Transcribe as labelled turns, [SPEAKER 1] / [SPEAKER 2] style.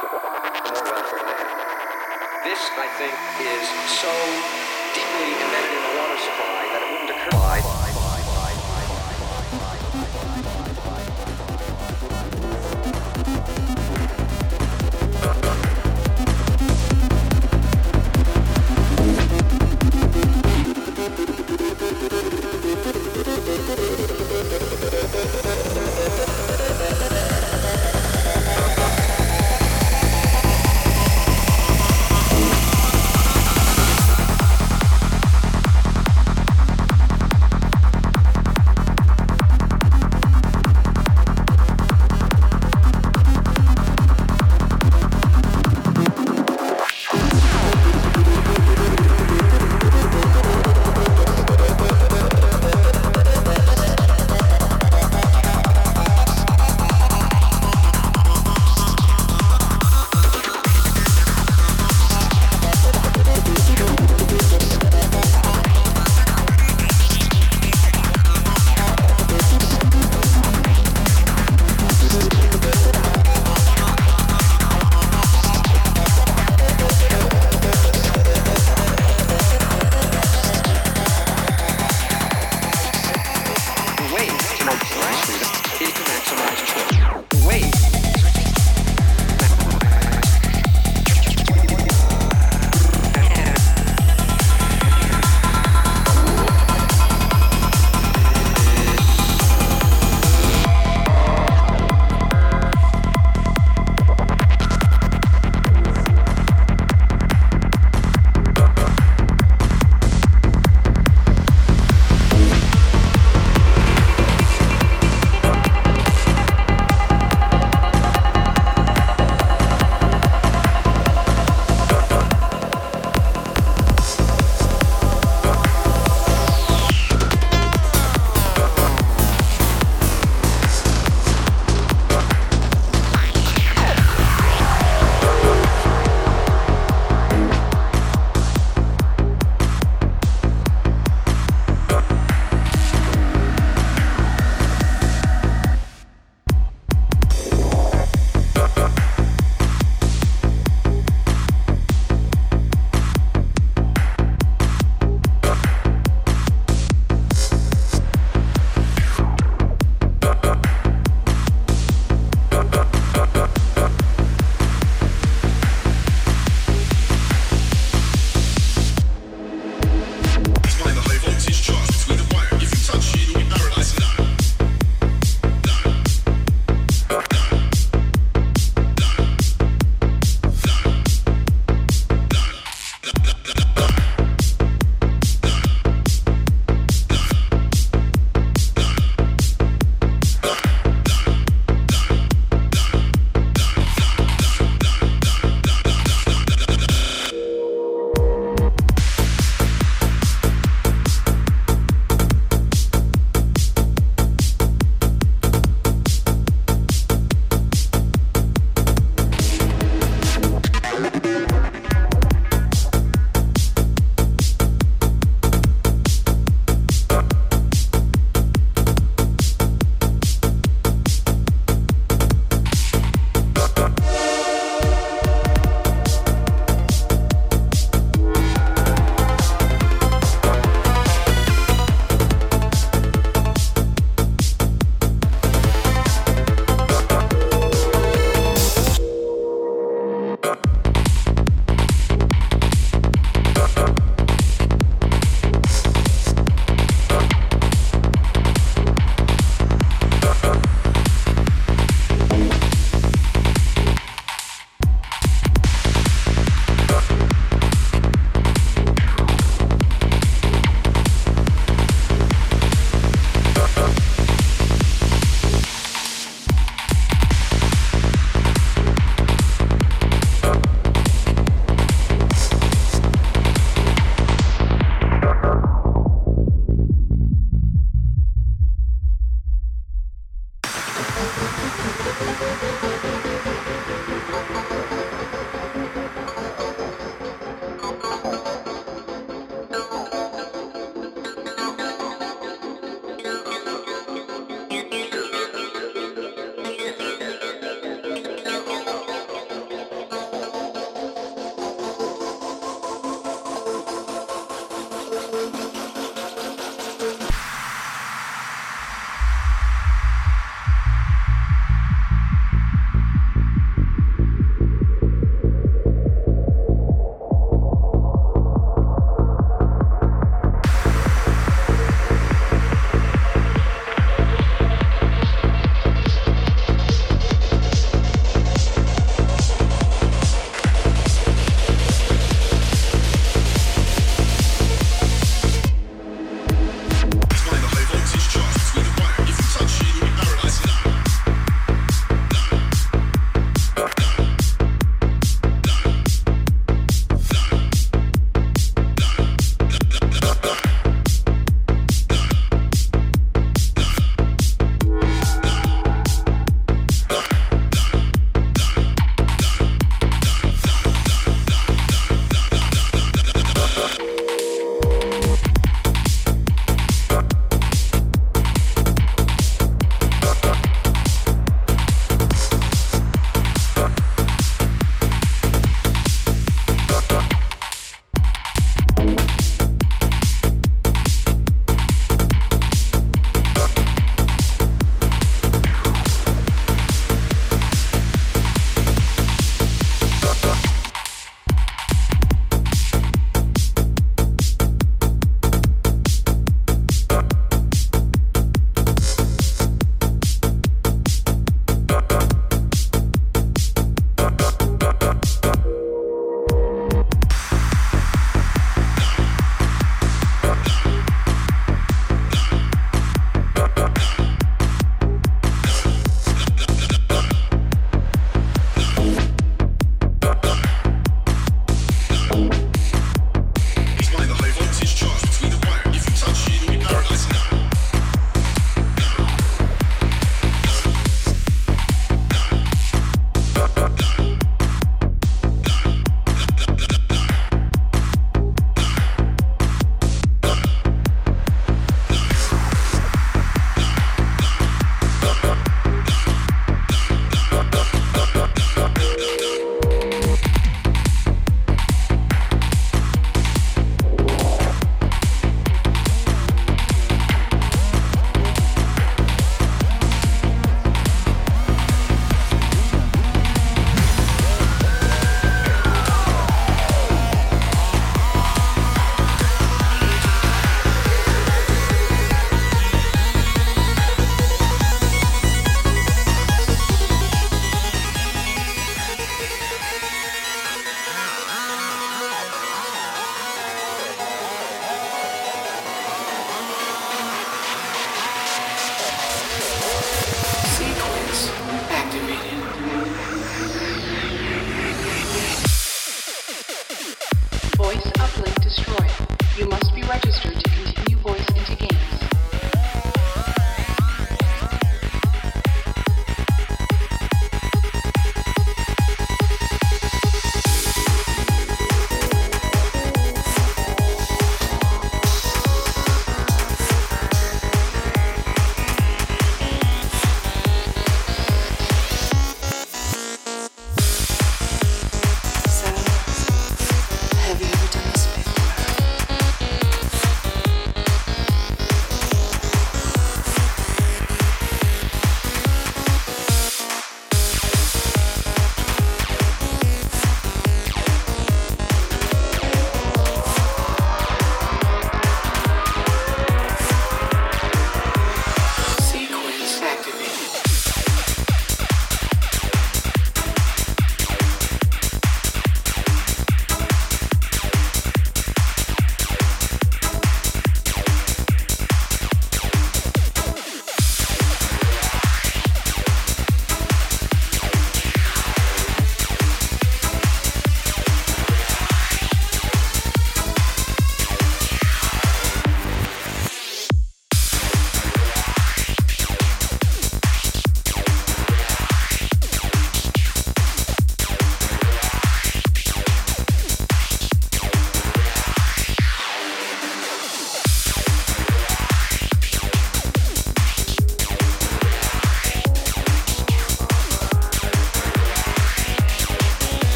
[SPEAKER 1] This,
[SPEAKER 2] I think, is so deeply embedded in the water supply that it wouldn't occur.